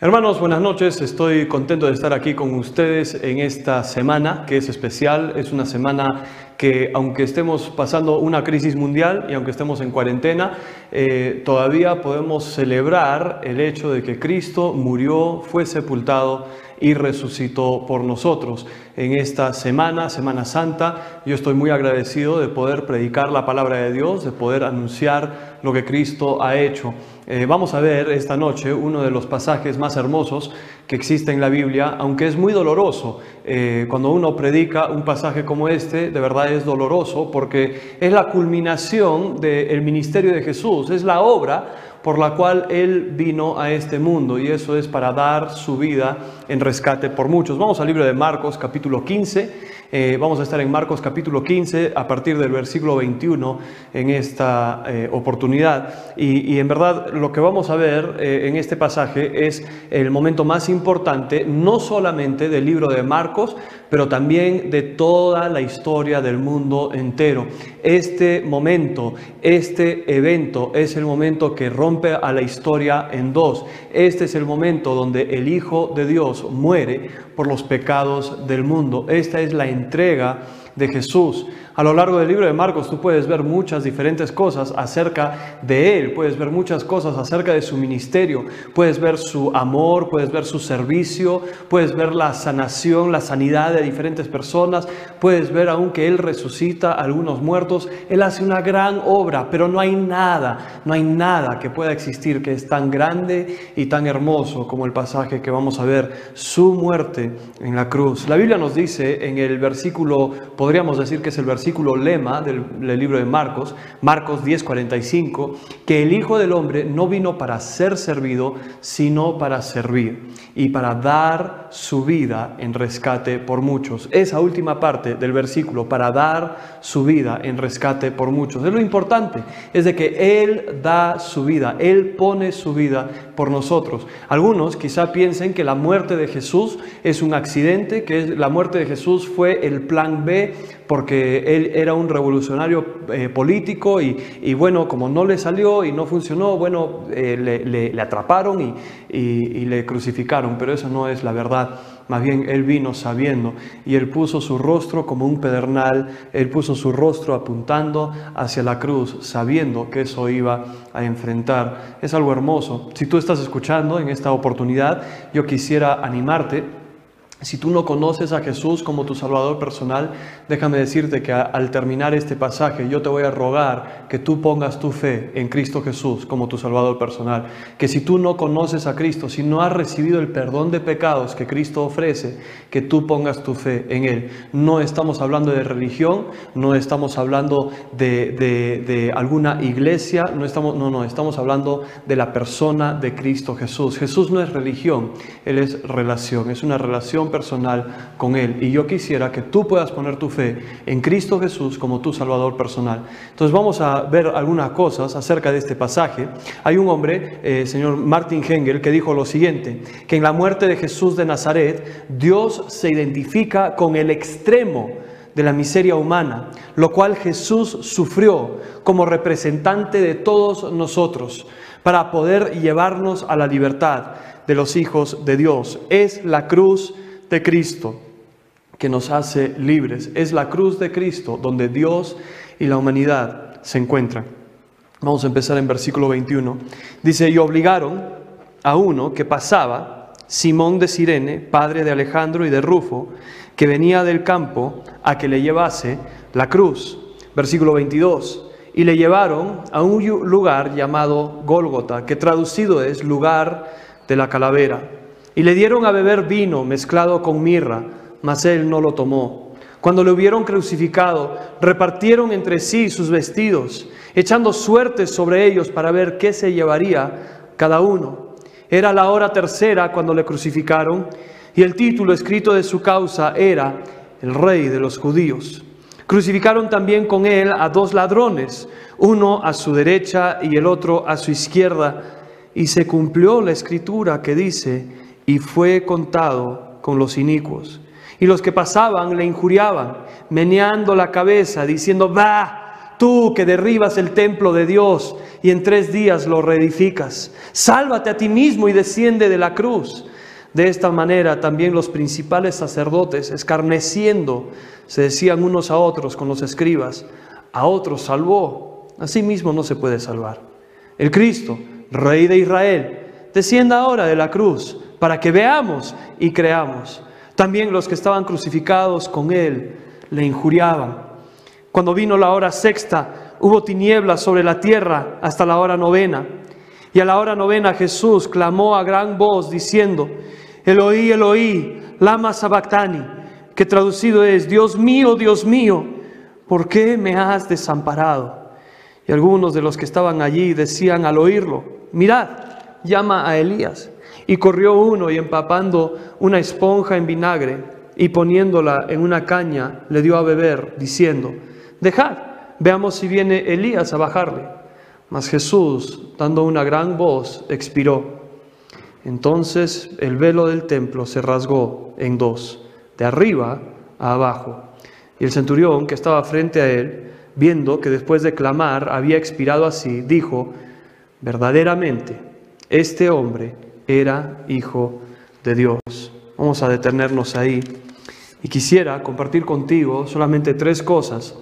Hermanos, buenas noches. Estoy contento de estar aquí con ustedes en esta semana que es especial. Es una semana que aunque estemos pasando una crisis mundial y aunque estemos en cuarentena, eh, todavía podemos celebrar el hecho de que Cristo murió, fue sepultado y resucitó por nosotros. En esta semana, Semana Santa, yo estoy muy agradecido de poder predicar la palabra de Dios, de poder anunciar lo que Cristo ha hecho. Eh, vamos a ver esta noche uno de los pasajes más hermosos que existe en la Biblia, aunque es muy doloroso. Eh, cuando uno predica un pasaje como este, de verdad es doloroso porque es la culminación del ministerio de Jesús, es la obra por la cual Él vino a este mundo y eso es para dar su vida en rescate por muchos. Vamos al libro de Marcos capítulo 15. Eh, vamos a estar en Marcos capítulo 15 a partir del versículo 21 en esta eh, oportunidad. Y, en verdad lo que vamos a ver eh, en este pasaje es el momento más importante, no solamente del libro de Marcos, pero también de toda la historia del mundo entero. Este momento, este evento es el momento que rompe a la historia en dos. Este es el momento donde el Hijo de Dios muere por los pecados del mundo. Esta es la entrega de Jesús. A lo largo del libro de Marcos tú puedes ver muchas diferentes cosas acerca de Él, puedes ver muchas cosas acerca de su ministerio, puedes ver su amor, puedes ver su servicio, puedes ver la sanación, la sanidad de diferentes personas, puedes ver aún que Él resucita a algunos muertos, Él hace una gran obra, pero no hay nada, no hay nada que pueda existir que es tan grande y tan hermoso como el pasaje que vamos a ver, su muerte en la cruz. La Biblia nos dice en el versículo, podríamos decir que es el versículo, versículo lema del, libro de Marcos, Marcos 10:45, que el Hijo del Hombre no vino para ser servido, sino para servir y para dar su vida en rescate por muchos. Esa última parte del versículo, para dar su vida en rescate por muchos. Es lo importante, es de que Él da su vida, Él pone su vida por nosotros. Algunos quizá piensen que la muerte de Jesús es un accidente, que la muerte de Jesús fue el plan B porque él era un revolucionario eh, político y, bueno, como no le salió y no funcionó, bueno, eh, le, atraparon y, y le crucificaron, pero eso no es la verdad. Más bien Él vino sabiendo y Él puso su rostro como un pedernal, Él puso su rostro apuntando hacia la cruz, sabiendo que eso iba a enfrentar. Es algo hermoso. Si tú estás escuchando en esta oportunidad, yo quisiera animarte si tú no conoces a Jesús como tu Salvador personal, déjame decirte que al terminar este pasaje yo te voy a rogar que tú pongas tu fe en Cristo Jesús como tu Salvador personal. Que si tú no conoces a Cristo, si no has recibido el perdón de pecados que Cristo ofrece, que tú pongas tu fe en Él. No estamos hablando de religión, no estamos hablando de, de alguna iglesia, no, estamos, no, no, estamos hablando de la persona de Cristo Jesús. Jesús no es religión, Él es relación, es una relación personal con Él. Y yo quisiera que tú puedas poner tu fe en Cristo Jesús como tu Salvador personal. Entonces vamos a ver algunas cosas acerca de este pasaje. Hay un hombre, eh, señor Martin Hengel, que dijo lo siguiente, que en la muerte de Jesús de Nazaret, Dios se identifica con el extremo de la miseria humana, lo cual Jesús sufrió como representante de todos nosotros para poder llevarnos a la libertad de los hijos de Dios. Es la cruz de Cristo que nos hace libres. Es la cruz de Cristo donde Dios y la humanidad se encuentran. Vamos a empezar en versículo 21. Dice, y obligaron a uno que pasaba, Simón de Sirene, padre de Alejandro y de Rufo, que venía del campo, a que le llevase la cruz. Versículo 22. Y le llevaron a un lugar llamado Gólgota, que traducido es lugar de la calavera y le dieron a beber vino mezclado con mirra, mas él no lo tomó. Cuando le hubieron crucificado, repartieron entre sí sus vestidos, echando suertes sobre ellos para ver qué se llevaría cada uno. Era la hora tercera cuando le crucificaron, y el título escrito de su causa era El Rey de los Judíos. Crucificaron también con él a dos ladrones, uno a su derecha y el otro a su izquierda, y se cumplió la escritura que dice, y fue contado con los inicuos. Y los que pasaban le injuriaban, meneando la cabeza, diciendo, va, tú que derribas el templo de Dios y en tres días lo reedificas. Sálvate a ti mismo y desciende de la cruz. De esta manera también los principales sacerdotes, escarneciendo, se decían unos a otros con los escribas, a otros salvó, a sí mismo no se puede salvar. El Cristo, Rey de Israel, descienda ahora de la cruz para que veamos y creamos. También los que estaban crucificados con él le injuriaban. Cuando vino la hora sexta, hubo tinieblas sobre la tierra hasta la hora novena. Y a la hora novena Jesús clamó a gran voz diciendo, Eloí, Eloí, lama sabactani, que traducido es, Dios mío, Dios mío, ¿por qué me has desamparado? Y algunos de los que estaban allí decían al oírlo, mirad, llama a Elías. Y corrió uno y empapando una esponja en vinagre y poniéndola en una caña, le dio a beber, diciendo, dejad, veamos si viene Elías a bajarle. Mas Jesús, dando una gran voz, expiró. Entonces el velo del templo se rasgó en dos, de arriba a abajo. Y el centurión que estaba frente a él, viendo que después de clamar había expirado así, dijo, verdaderamente, este hombre era hijo de Dios. Vamos a detenernos ahí. Y quisiera compartir contigo solamente tres cosas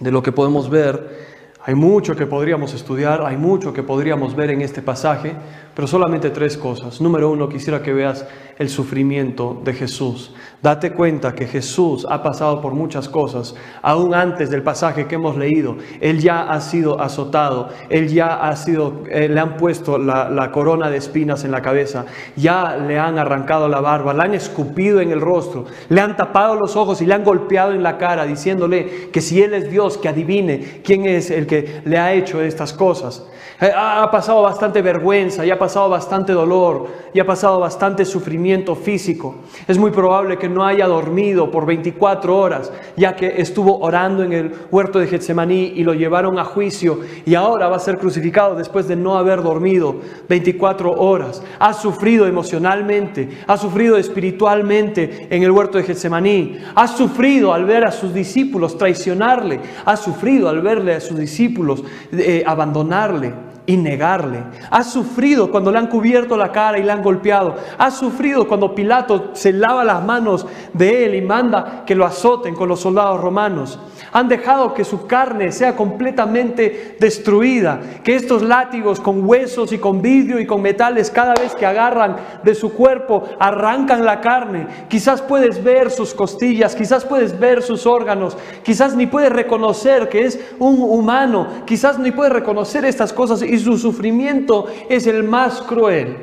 de lo que podemos ver. Hay mucho que podríamos estudiar, hay mucho que podríamos ver en este pasaje, pero solamente tres cosas. Número uno, quisiera que veas el sufrimiento de Jesús. Date cuenta que Jesús ha pasado por muchas cosas, aún antes del pasaje que hemos leído. Él ya ha sido azotado, él ya ha sido, eh, le han puesto la, la corona de espinas en la cabeza, ya le han arrancado la barba, le han escupido en el rostro, le han tapado los ojos y le han golpeado en la cara, diciéndole que si Él es Dios, que adivine quién es el que le ha hecho estas cosas. Eh, ha pasado bastante vergüenza, y ha pasado bastante dolor, y ha pasado bastante sufrimiento físico. Es muy probable que no haya dormido por 24 horas, ya que estuvo orando en el huerto de Getsemaní y lo llevaron a juicio y ahora va a ser crucificado después de no haber dormido 24 horas. Ha sufrido emocionalmente, ha sufrido espiritualmente en el huerto de Getsemaní, ha sufrido al ver a sus discípulos traicionarle, ha sufrido al verle a sus discípulos eh, abandonarle y negarle. Ha sufrido cuando le han cubierto la cara y le han golpeado. Ha sufrido cuando Pilato se lava las manos de él y manda que lo azoten con los soldados romanos. Han dejado que su carne sea completamente destruida, que estos látigos con huesos y con vidrio y con metales cada vez que agarran de su cuerpo arrancan la carne. Quizás puedes ver sus costillas, quizás puedes ver sus órganos, quizás ni puedes reconocer que es un humano, quizás ni puedes reconocer estas cosas su sufrimiento es el más cruel.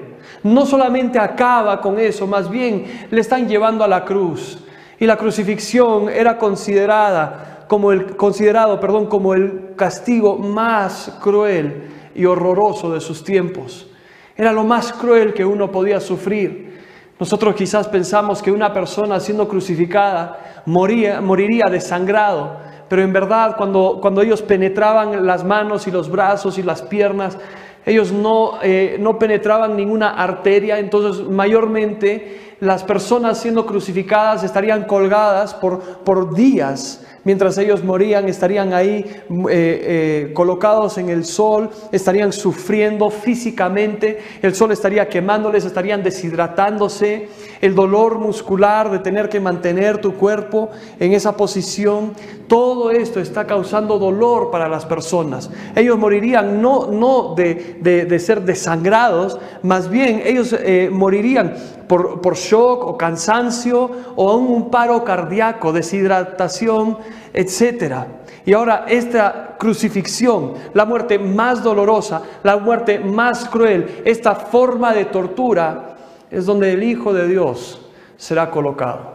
No solamente acaba con eso, más bien le están llevando a la cruz. Y la crucifixión era considerada como el, considerado perdón, como el castigo más cruel y horroroso de sus tiempos. Era lo más cruel que uno podía sufrir. Nosotros quizás pensamos que una persona siendo crucificada moría, moriría desangrado, pero en verdad cuando, cuando ellos penetraban las manos y los brazos y las piernas, ellos no, eh, no penetraban ninguna arteria, entonces mayormente las personas siendo crucificadas estarían colgadas por, por días. Mientras ellos morían, estarían ahí eh, eh, colocados en el sol, estarían sufriendo físicamente, el sol estaría quemándoles, estarían deshidratándose, el dolor muscular de tener que mantener tu cuerpo en esa posición, todo esto está causando dolor para las personas. Ellos morirían no, no de, ser desangrados, más bien ellos eh, morirían por, shock o cansancio o un paro cardíaco, deshidratación, etc. Y ahora esta crucifixión, la muerte más dolorosa, la muerte más cruel, esta forma de tortura, es donde el Hijo de Dios será colocado.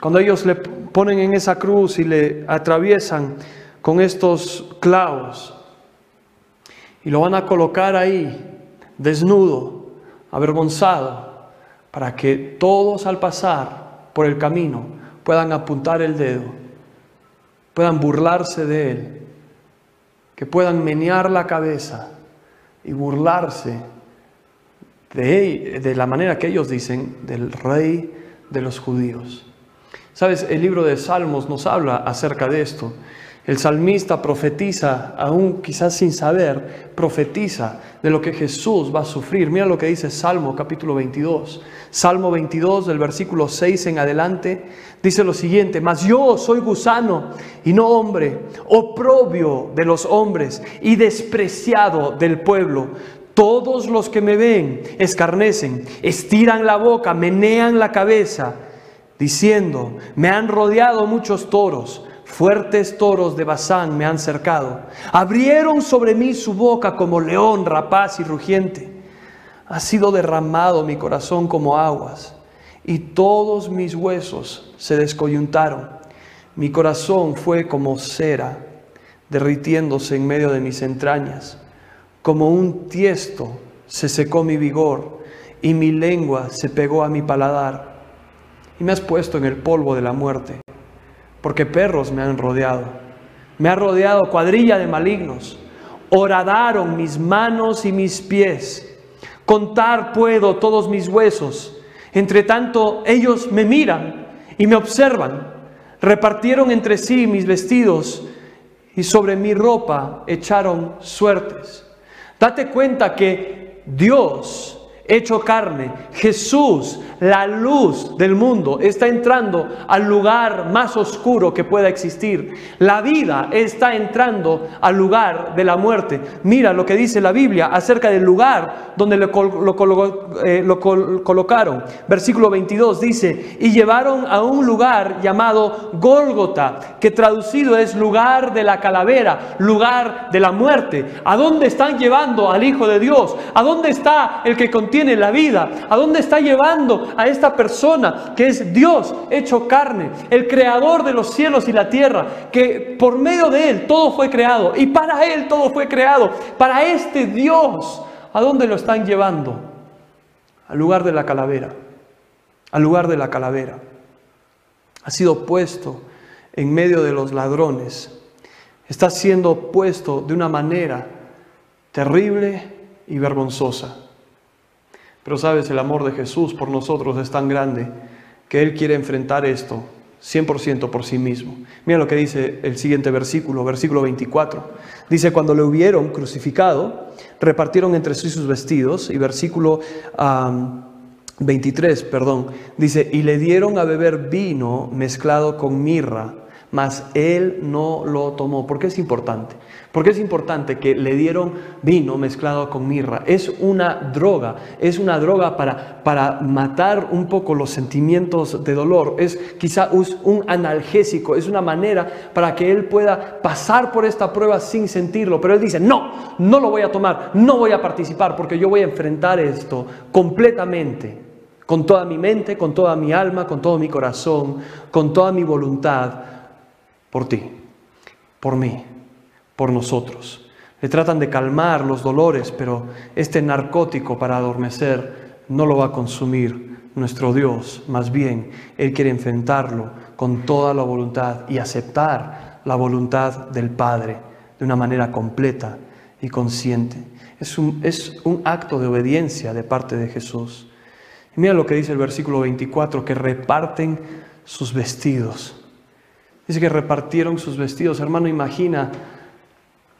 Cuando ellos le ponen en esa cruz y le atraviesan con estos clavos y lo van a colocar ahí, desnudo, avergonzado, para que todos al pasar por el camino puedan apuntar el dedo, puedan burlarse de él, que puedan menear la cabeza y burlarse de, de la manera que ellos dicen del rey de los judíos. Sabes, el libro de Salmos nos habla acerca de esto. El salmista profetiza, aún quizás sin saber, profetiza de lo que Jesús va a sufrir. Mira lo que dice Salmo capítulo 22. Salmo 22 del versículo 6 en adelante dice lo siguiente, mas yo soy gusano y no hombre, oprobio de los hombres y despreciado del pueblo. Todos los que me ven escarnecen, estiran la boca, menean la cabeza, diciendo, me han rodeado muchos toros Fuertes toros de Bazán me han cercado. Abrieron sobre mí su boca como león rapaz y rugiente. Ha sido derramado mi corazón como aguas y todos mis huesos se descoyuntaron. Mi corazón fue como cera, derritiéndose en medio de mis entrañas. Como un tiesto se secó mi vigor y mi lengua se pegó a mi paladar. Y me has puesto en el polvo de la muerte porque perros me han rodeado. Me ha rodeado cuadrilla de malignos. Horadaron mis manos y mis pies. Contar puedo todos mis huesos. Entre tanto, ellos me miran y me observan. Repartieron entre sí mis vestidos y sobre mi ropa echaron suertes. Date cuenta que Dios hecho carne, Jesús, la luz del mundo, está entrando al lugar más oscuro que pueda existir. La vida está entrando al lugar de la muerte. Mira lo que dice la Biblia acerca del lugar donde lo, eh, lo colocaron. Versículo 22 dice, y llevaron a un lugar llamado Gólgota, que traducido es lugar de la calavera, lugar de la muerte. ¿A dónde están llevando al Hijo de Dios? ¿A dónde está el que contiene tiene la vida? ¿A dónde está llevando a esta persona que es Dios hecho carne, el creador de los cielos y la tierra, que por medio de Él todo fue creado y para Él todo fue creado? Para este Dios, ¿a dónde lo están llevando? Al lugar de la calavera, al lugar de la calavera. Ha sido puesto en medio de los ladrones. Está siendo puesto de una manera terrible y vergonzosa. Pero sabes, el amor de Jesús por nosotros es tan grande que Él quiere enfrentar esto 100% por sí mismo. Mira lo que dice el siguiente versículo, versículo 24. Dice, cuando le hubieron crucificado, repartieron entre sí sus vestidos. Y versículo 23, perdón, dice, y le dieron a beber vino mezclado con mirra, mas él no lo tomó. ¿Por qué es importante? Porque es importante que le dieron vino mezclado con mirra. Es una droga, es una droga para, para matar un poco los sentimientos de dolor. Es quizá un analgésico, es una manera para que él pueda pasar por esta prueba sin sentirlo. Pero él dice, no, no lo voy a tomar, no voy a participar porque yo voy a enfrentar esto completamente. Con toda mi mente, con toda mi alma, con todo mi corazón, con toda mi voluntad, por ti, por mí por nosotros. Le tratan de calmar los dolores, pero este narcótico para adormecer no lo va a consumir nuestro Dios. Más bien, Él quiere enfrentarlo con toda la voluntad y aceptar la voluntad del Padre de una manera completa y consciente. Es un, es un acto de obediencia de parte de Jesús. Mira lo que dice el versículo 24, que reparten sus vestidos. Dice que repartieron sus vestidos. Hermano, imagina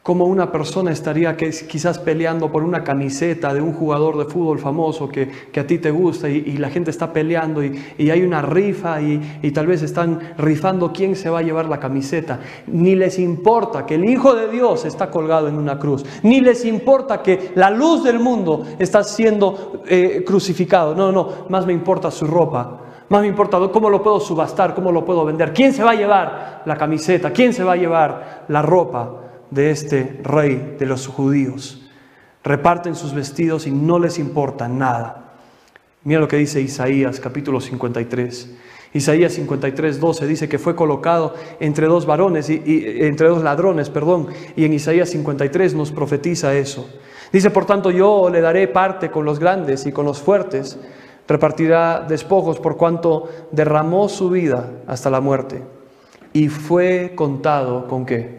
como una persona estaría que quizás peleando por una camiseta de un jugador de fútbol famoso que, a ti te gusta y, la gente está peleando y, hay una rifa y, y, tal vez están rifando quién se va a llevar la camiseta. Ni les importa que el Hijo de Dios está colgado en una cruz, ni les importa que la luz del mundo está siendo eh, crucificado. No, no, más me importa su ropa. Más me importa cómo lo puedo subastar, cómo lo puedo vender. ¿Quién se va a llevar la camiseta? ¿Quién se va a llevar la ropa? De este rey de los judíos. Reparten sus vestidos y no les importa nada. Mira lo que dice Isaías capítulo 53. Isaías 53, 12 dice que fue colocado entre dos varones y, entre dos ladrones, perdón, y en Isaías 53 nos profetiza eso. Dice, por tanto, yo le daré parte con los grandes y con los fuertes, repartirá despojos por cuanto derramó su vida hasta la muerte y fue contado con qué?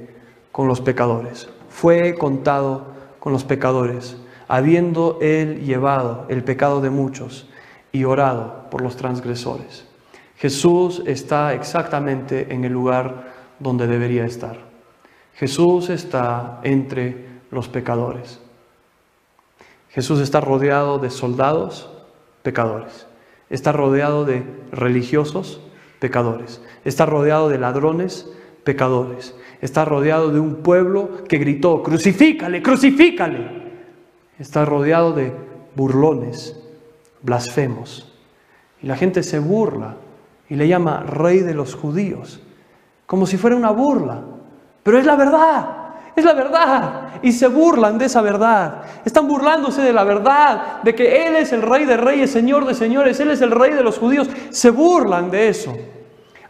Con los pecadores. Fue contado con los pecadores, habiendo él llevado el pecado de muchos y orado por los transgresores. Jesús está exactamente en el lugar donde debería estar. Jesús está entre los pecadores. Jesús está rodeado de soldados pecadores. Está rodeado de religiosos pecadores. Está rodeado de ladrones pecadores. Está rodeado de un pueblo que gritó, crucifícale, crucifícale. Está rodeado de burlones, blasfemos. Y la gente se burla y le llama rey de los judíos, como si fuera una burla. Pero es la verdad. Es la verdad. Y se burlan de esa verdad. Están burlándose de la verdad, de que Él es el rey de reyes, señor de señores, Él es el rey de los judíos. Se burlan de eso.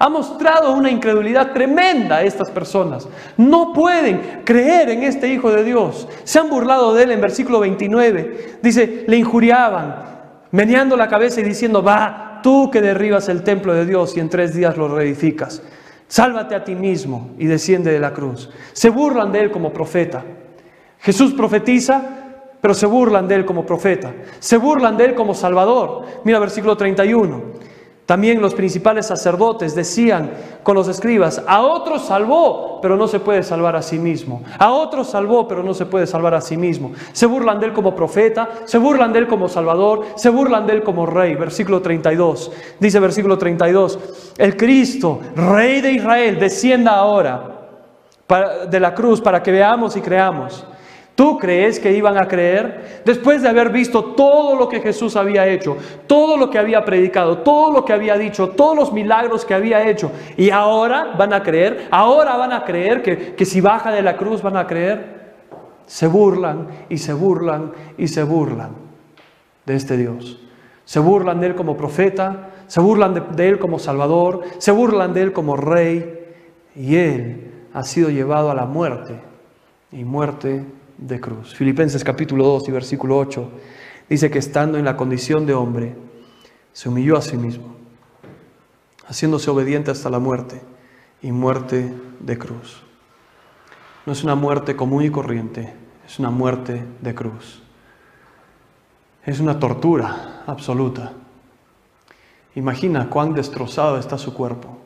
Ha mostrado una incredulidad tremenda a estas personas. No pueden creer en este Hijo de Dios. Se han burlado de Él en versículo 29. Dice, le injuriaban, meneando la cabeza y diciendo, va, tú que derribas el templo de Dios y en tres días lo reedificas. Sálvate a ti mismo y desciende de la cruz. Se burlan de él como profeta. Jesús profetiza, pero se burlan de él como profeta. Se burlan de él como salvador. Mira versículo 31. También los principales sacerdotes decían con los escribas, a otros salvó, pero no se puede salvar a sí mismo. A otros salvó, pero no se puede salvar a sí mismo. Se burlan de él como profeta, se burlan de él como salvador, se burlan de él como rey. Versículo 32. Dice versículo 32, el Cristo, rey de Israel, descienda ahora de la cruz para que veamos y creamos. ¿Tú crees que iban a creer? Después de haber visto todo lo que Jesús había hecho, todo lo que había predicado, todo lo que había dicho, todos los milagros que había hecho, y ahora van a creer, ahora van a creer que, que si baja de la cruz van a creer. Se burlan y se burlan y se burlan de este Dios. Se burlan de Él como profeta, se burlan de, de Él como Salvador, se burlan de Él como Rey, y Él ha sido llevado a la muerte y muerte de cruz. Filipenses capítulo 2 y versículo 8 dice que estando en la condición de hombre, se humilló a sí mismo, haciéndose obediente hasta la muerte y muerte de cruz. No es una muerte común y corriente, es una muerte de cruz. Es una tortura absoluta. Imagina cuán destrozado está su cuerpo.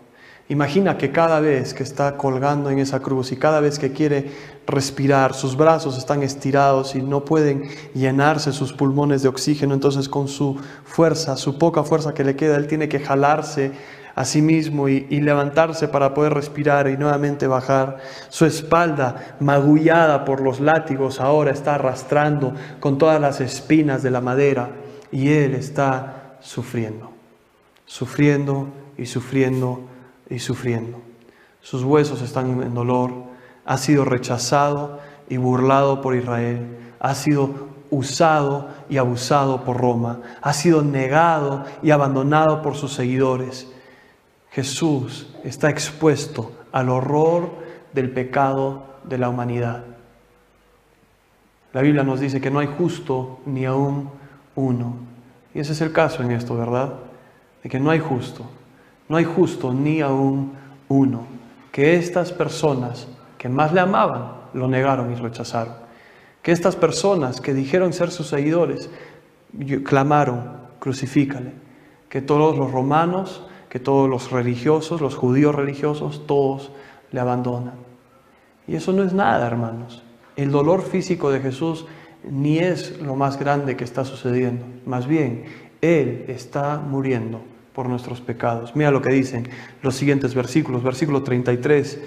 Imagina que cada vez que está colgando en esa cruz y cada vez que quiere respirar, sus brazos están estirados y no pueden llenarse sus pulmones de oxígeno, entonces con su fuerza, su poca fuerza que le queda, él tiene que jalarse a sí mismo y, levantarse para poder respirar y nuevamente bajar. Su espalda, magullada por los látigos, ahora está arrastrando con todas las espinas de la madera y él está sufriendo, sufriendo y sufriendo y sufriendo. Sus huesos están en dolor, ha sido rechazado y burlado por Israel, ha sido usado y abusado por Roma, ha sido negado y abandonado por sus seguidores. Jesús está expuesto al horror del pecado de la humanidad. La Biblia nos dice que no hay justo ni aún uno. Y ese es el caso en esto, ¿verdad? De que no hay justo. No hay justo ni aún uno. Que estas personas que más le amaban lo negaron y rechazaron. Que estas personas que dijeron ser sus seguidores clamaron, crucifícale. Que todos los romanos, que todos los religiosos, los judíos religiosos, todos le abandonan. Y eso no es nada, hermanos. El dolor físico de Jesús ni es lo más grande que está sucediendo. Más bien, Él está muriendo por nuestros pecados. Mira lo que dicen los siguientes versículos, versículo 33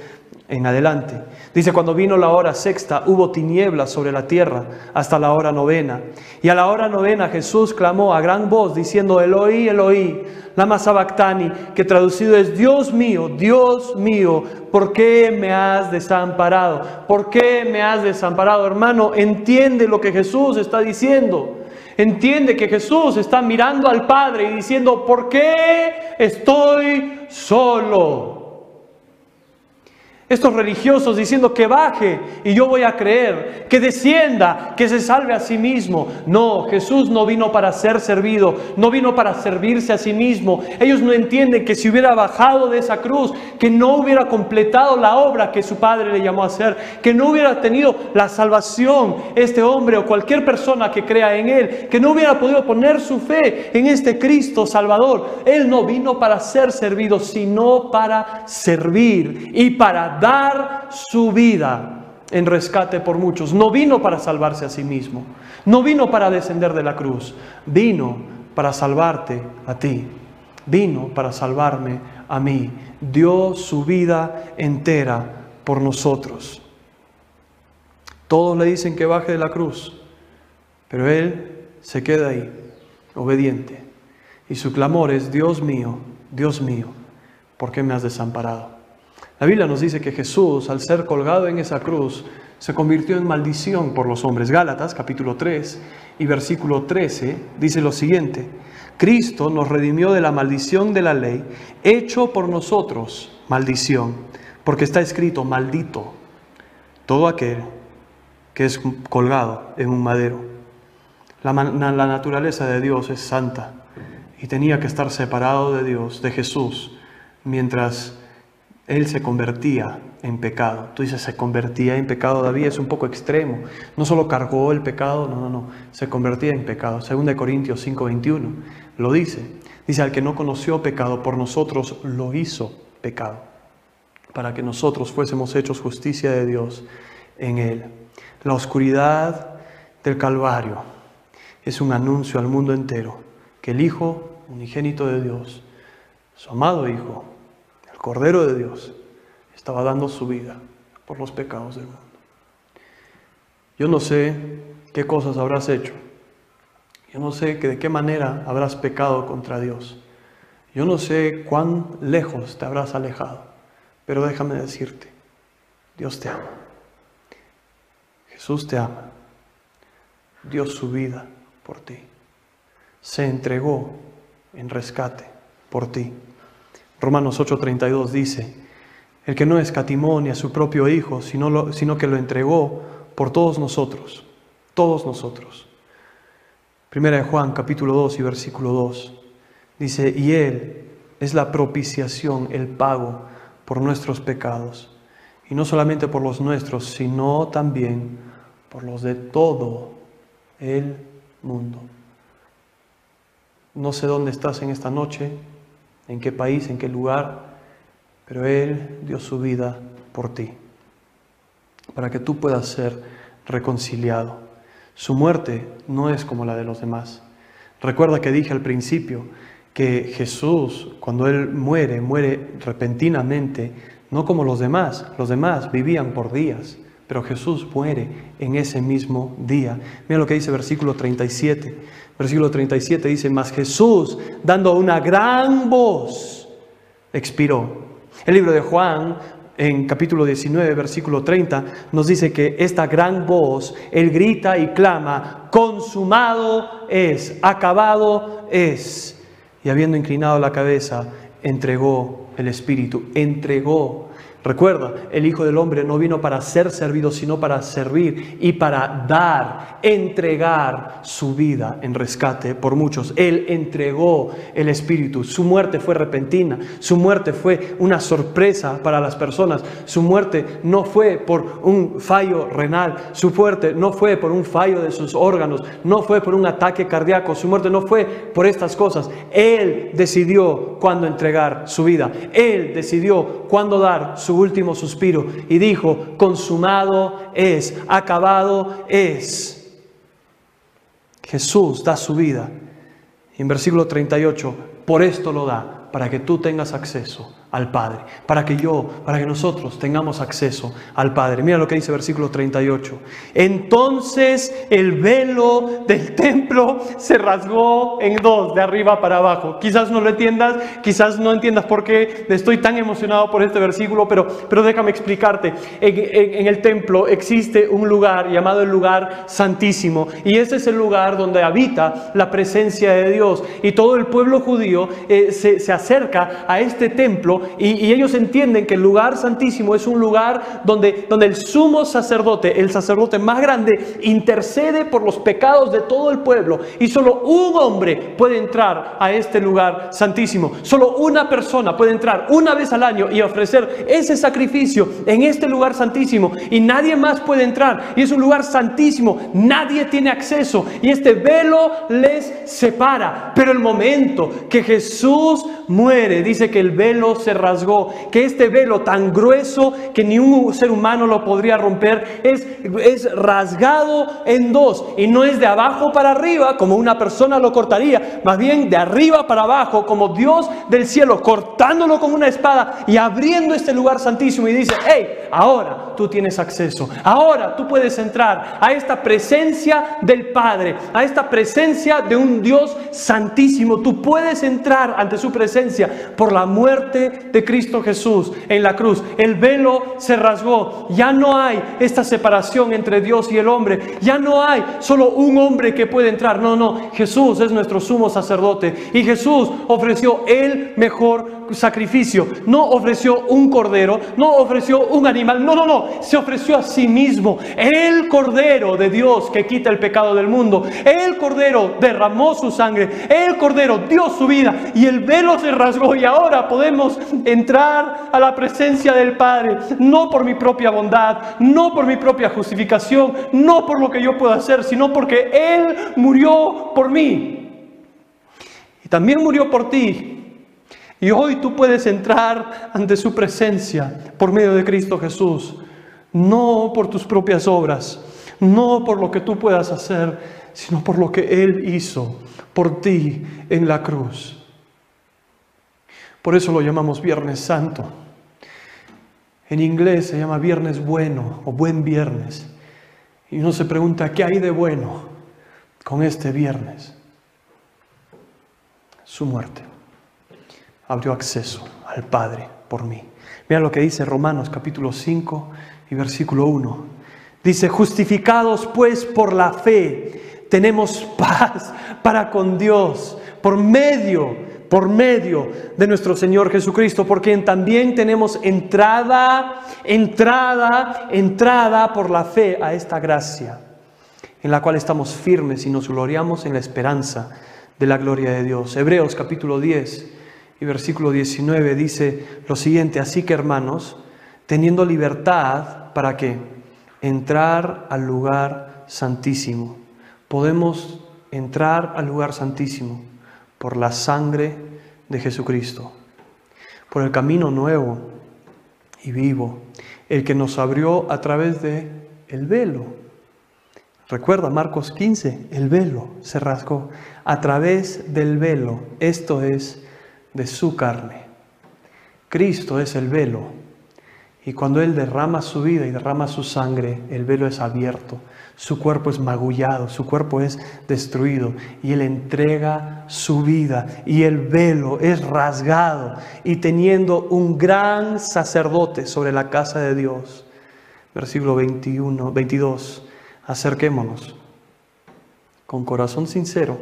en adelante. Dice, cuando vino la hora sexta, hubo tinieblas sobre la tierra hasta la hora novena. Y a la hora novena Jesús clamó a gran voz diciendo, Eloí, Eloí, lama sabactani, que traducido es, Dios mío, Dios mío, ¿por qué me has desamparado? ¿Por qué me has desamparado? Hermano, entiende lo que Jesús está diciendo. Entiende que Jesús está mirando al Padre y diciendo, ¿por qué estoy solo? Estos religiosos diciendo que baje y yo voy a creer, que descienda, que se salve a sí mismo. No, Jesús no vino para ser servido, no vino para servirse a sí mismo. Ellos no entienden que si hubiera bajado de esa cruz, que no hubiera completado la obra que su Padre le llamó a hacer, que no hubiera tenido la salvación este hombre o cualquier persona que crea en Él, que no hubiera podido poner su fe en este Cristo Salvador. Él no vino para ser servido, sino para servir y para dar su vida en rescate por muchos. No vino para salvarse a sí mismo. No vino para descender de la cruz. Vino para salvarte a ti. Vino para salvarme a mí. Dio su vida entera por nosotros. Todos le dicen que baje de la cruz, pero él se queda ahí, obediente. Y su clamor es, Dios mío, Dios mío, ¿por qué me has desamparado? La Biblia nos dice que Jesús, al ser colgado en esa cruz, se convirtió en maldición por los hombres. Gálatas capítulo 3 y versículo 13 dice lo siguiente, Cristo nos redimió de la maldición de la ley, hecho por nosotros maldición, porque está escrito, maldito todo aquel que es colgado en un madero. La, la naturaleza de Dios es santa y tenía que estar separado de Dios, de Jesús, mientras él se convertía en pecado. Tú dices, se convertía en pecado, David es un poco extremo. No solo cargó el pecado, no, no, no, se convertía en pecado. Según de Corintios 5:21 lo dice. Dice, al que no conoció pecado por nosotros, lo hizo pecado, para que nosotros fuésemos hechos justicia de Dios en él. La oscuridad del Calvario es un anuncio al mundo entero que el Hijo unigénito de Dios, su amado Hijo, Cordero de Dios, estaba dando su vida por los pecados del mundo. Yo no sé qué cosas habrás hecho. Yo no sé que de qué manera habrás pecado contra Dios. Yo no sé cuán lejos te habrás alejado. Pero déjame decirte, Dios te ama. Jesús te ama. Dio su vida por ti. Se entregó en rescate por ti. Romanos 8:32 dice, el que no escatimó ni a su propio Hijo, sino, que lo entregó por todos nosotros, todos nosotros. Primera de Juan capítulo 2 y versículo 2 dice, y Él es la propiciación, el pago por nuestros pecados, y no solamente por los nuestros, sino también por los de todo el mundo. No sé dónde estás en esta noche, en qué país, en qué lugar, pero Él dio su vida por ti, para que tú puedas ser reconciliado. Su muerte no es como la de los demás. Recuerda que dije al principio que Jesús, cuando Él muere, muere repentinamente, no como los demás. Los demás vivían por días, pero Jesús muere en ese mismo día. Mira lo que dice versículo 37. Versículo 37 dice, mas Jesús, dando una gran voz, expiró. El libro de Juan, en capítulo 19, versículo 30, nos dice que esta gran voz, Él grita y clama, consumado es, acabado es. Y habiendo inclinado la cabeza, entregó el Espíritu, entregó Recuerda, el Hijo del Hombre no vino para ser servido, sino para servir y para dar, entregar su vida en rescate por muchos. Él entregó el Espíritu. Su muerte fue repentina, su muerte fue una sorpresa para las personas. Su muerte no fue por un fallo renal, su muerte no fue por un fallo de sus órganos, no fue por un ataque cardíaco, su muerte no fue por estas cosas. Él decidió cuándo entregar su vida. Él decidió cuándo dar su último suspiro y dijo, consumado es, acabado es. Jesús da su vida. en versículo 38, por esto lo da, para que tú tengas acceso al Padre, para que yo, para que nosotros tengamos acceso al Padre. Mira lo que dice versículo 38. Entonces el velo del templo se rasgó en dos, de arriba para abajo. Quizás no lo entiendas, quizás no entiendas por qué estoy tan emocionado por este versículo, pero, pero déjame explicarte. En, en el templo existe un lugar llamado el lugar santísimo, y ese es el lugar donde habita la presencia de Dios. Y todo el pueblo judío eh, se, se acerca a este templo y, ellos entienden que el lugar santísimo es un lugar donde, donde el sumo sacerdote, el sacerdote más grande, intercede por los pecados de todo el pueblo. Y solo un hombre puede entrar a este lugar santísimo. Solo una persona puede entrar una vez al año y ofrecer ese sacrificio en este lugar santísimo. Y nadie más puede entrar. Y es un lugar santísimo. Nadie tiene acceso. Y este velo les separa. Pero el momento que Jesús muere, dice que el velo se rasgó, que este velo tan grueso que ni un ser humano lo podría romper, es, es rasgado en dos. Y no es de abajo para arriba, como una persona lo cortaría, más bien de arriba para abajo, como Dios del cielo, cortándolo con una espada y abriendo este lugar santísimo y dice, hey, ahora tú tienes acceso, ahora tú puedes entrar a esta presencia del Padre, a esta presencia de un Dios santísimo. Tú puedes entrar ante su presencia por la muerte de Cristo Jesús en la cruz. El velo se rasgó, ya no hay esta separación entre Dios y el hombre, ya no hay solo un hombre que puede entrar, no, no, Jesús es nuestro sumo sacerdote. Y Jesús ofreció el mejor sacrificio, no ofreció un cordero, no ofreció un animal, no, no, no, se ofreció a sí mismo, el cordero de Dios que quita el pecado del mundo, el cordero derramó su sangre, el cordero dio su vida. Y el velo se rasgó. Y ahora podemos entrar a la presencia del Padre, no por mi propia bondad, no por mi propia justificación, no por lo que yo puedo hacer, sino porque Él murió por mí. Y también murió por ti. Y hoy tú puedes entrar ante su presencia por medio de Cristo Jesús, no por tus propias obras, no por lo que tú puedas hacer, sino por lo que Él hizo por ti en la cruz. Por eso lo llamamos Viernes Santo. En inglés se llama Viernes Bueno o Buen Viernes. Y uno se pregunta, ¿qué hay de bueno con este viernes? Su muerte abrió acceso al Padre por mí. Mira lo que dice Romanos capítulo 5 y versículo 1. Dice, justificados pues por la fe, tenemos paz para con Dios por medio, por medio de nuestro Señor Jesucristo, porque también tenemos entrada, entrada, entrada por la fe a esta gracia, en la cual estamos firmes y nos gloriamos en la esperanza de la gloria de Dios. Hebreos capítulo 10 y versículo 19 dice lo siguiente, así que hermanos, teniendo libertad para que entrar al lugar santísimo, podemos entrar al lugar santísimo por la sangre de Jesucristo, por el camino nuevo y vivo, el que nos abrió a través de el velo. Recuerda Marcos 15, el velo se rasgó a través del velo, esto es de su carne. Cristo es el velo. Y cuando Él derrama su vida y derrama su sangre, el velo es abierto, su cuerpo es magullado, su cuerpo es destruido y Él entrega su vida y el velo es rasgado y teniendo un gran sacerdote sobre la casa de Dios. Versículo 21, 22, acerquémonos con corazón sincero,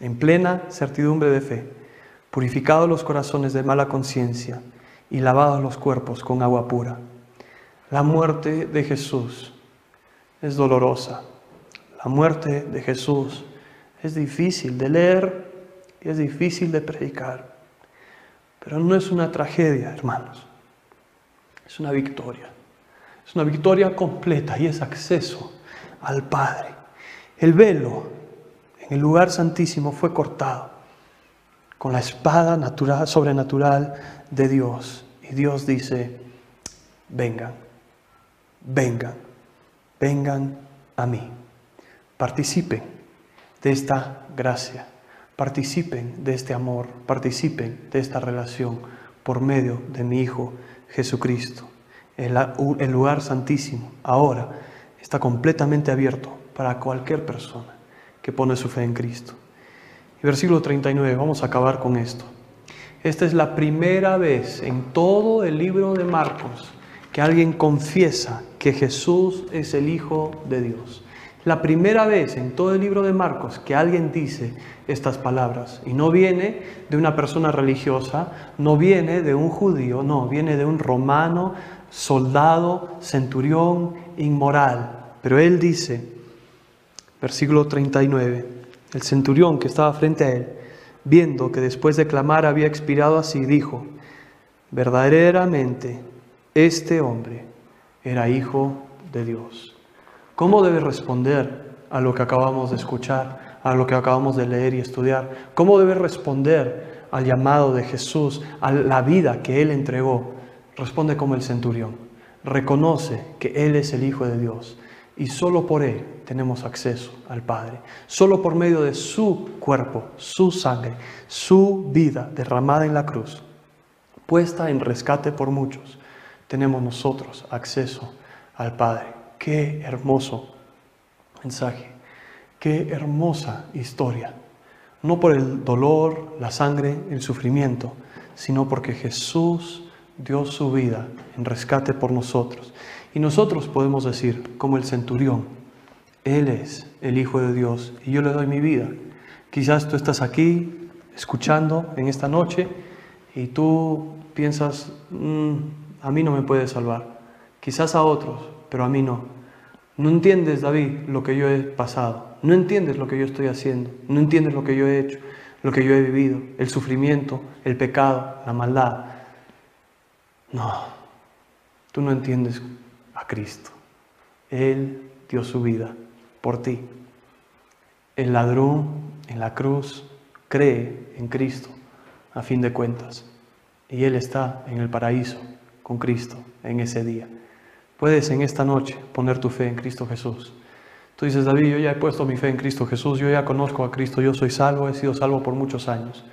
en plena certidumbre de fe purificados los corazones de mala conciencia y lavados los cuerpos con agua pura. La muerte de Jesús es dolorosa. La muerte de Jesús es difícil de leer y es difícil de predicar. Pero no es una tragedia, hermanos. Es una victoria. Es una victoria completa y es acceso al Padre. El velo en el lugar santísimo fue cortado con la espada natural, sobrenatural de Dios. Y Dios dice, vengan, vengan, vengan a mí. Participen de esta gracia, participen de este amor, participen de esta relación por medio de mi Hijo Jesucristo. El, el lugar santísimo ahora está completamente abierto para cualquier persona que pone su fe en Cristo versículo 39, vamos a acabar con esto. Esta es la primera vez en todo el libro de Marcos que alguien confiesa que Jesús es el Hijo de Dios. La primera vez en todo el libro de Marcos que alguien dice estas palabras. Y no viene de una persona religiosa, no viene de un judío, no, viene de un romano, soldado, centurión, inmoral. Pero él dice, versículo 39, el centurión que estaba frente a él, viendo que después de clamar había expirado así, dijo, verdaderamente este hombre era hijo de Dios. ¿Cómo debe responder a lo que acabamos de escuchar? a lo que acabamos de leer y estudiar. ¿Cómo debe responder al llamado de Jesús, a la vida que Él entregó? Responde como el centurión. Reconoce que Él es el Hijo de Dios y solo por Él tenemos acceso al Padre. Solo por medio de su cuerpo, su sangre, su vida derramada en la cruz, puesta en rescate por muchos, tenemos nosotros acceso al Padre. Qué hermoso mensaje, qué hermosa historia. No por el dolor, la sangre, el sufrimiento, sino porque Jesús dio su vida en rescate por nosotros. Y nosotros podemos decir, como el centurión, Él es el Hijo de Dios y yo le doy mi vida. Quizás tú estás aquí escuchando en esta noche y tú piensas, mm, a mí no me puede salvar. Quizás a otros, pero a mí no. No entiendes, David, lo que yo he pasado. No entiendes lo que yo estoy haciendo. No entiendes lo que yo he hecho, lo que yo he vivido, el sufrimiento, el pecado, la maldad. No, tú no entiendes a Cristo. Él dio su vida por ti. El ladrón en la cruz cree en Cristo a fin de cuentas. Y Él está en el paraíso con Cristo en ese día. Puedes en esta noche poner tu fe en Cristo Jesús. Tú dices, David, yo ya he puesto mi fe en Cristo Jesús, yo ya conozco a Cristo, yo soy salvo, he sido salvo por muchos años.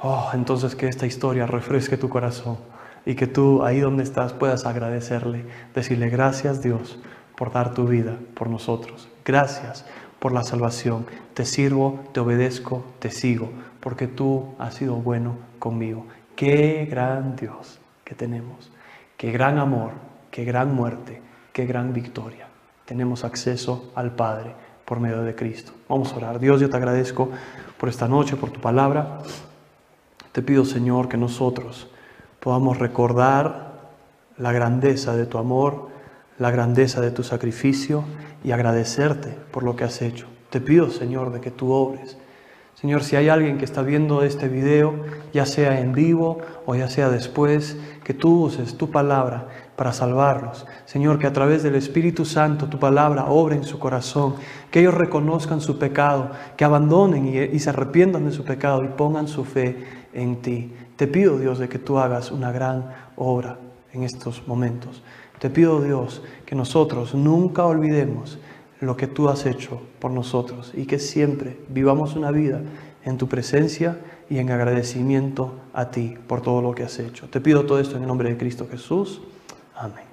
Oh, entonces que esta historia refresque tu corazón y que tú ahí donde estás puedas agradecerle, decirle gracias Dios por dar tu vida por nosotros. Gracias por la salvación. Te sirvo, te obedezco, te sigo, porque tú has sido bueno conmigo. Qué gran Dios que tenemos, qué gran amor qué gran muerte, qué gran victoria. Tenemos acceso al Padre por medio de Cristo. Vamos a orar. Dios, yo te agradezco por esta noche, por tu palabra. Te pido, Señor, que nosotros podamos recordar la grandeza de tu amor, la grandeza de tu sacrificio y agradecerte por lo que has hecho. Te pido, Señor, de que tú obres. Señor, si hay alguien que está viendo este video, ya sea en vivo o ya sea después, que tú uses tu palabra para salvarlos. Señor, que a través del Espíritu Santo tu palabra obre en su corazón, que ellos reconozcan su pecado, que abandonen y, se arrepientan de su pecado y pongan su fe en ti. Te pido, Dios, de que tú hagas una gran obra en estos momentos. Te pido, Dios, que nosotros nunca olvidemos lo que tú has hecho por nosotros y que siempre vivamos una vida en tu presencia y en agradecimiento a ti por todo lo que has hecho. Te pido todo esto en el nombre de Cristo Jesús. Amén.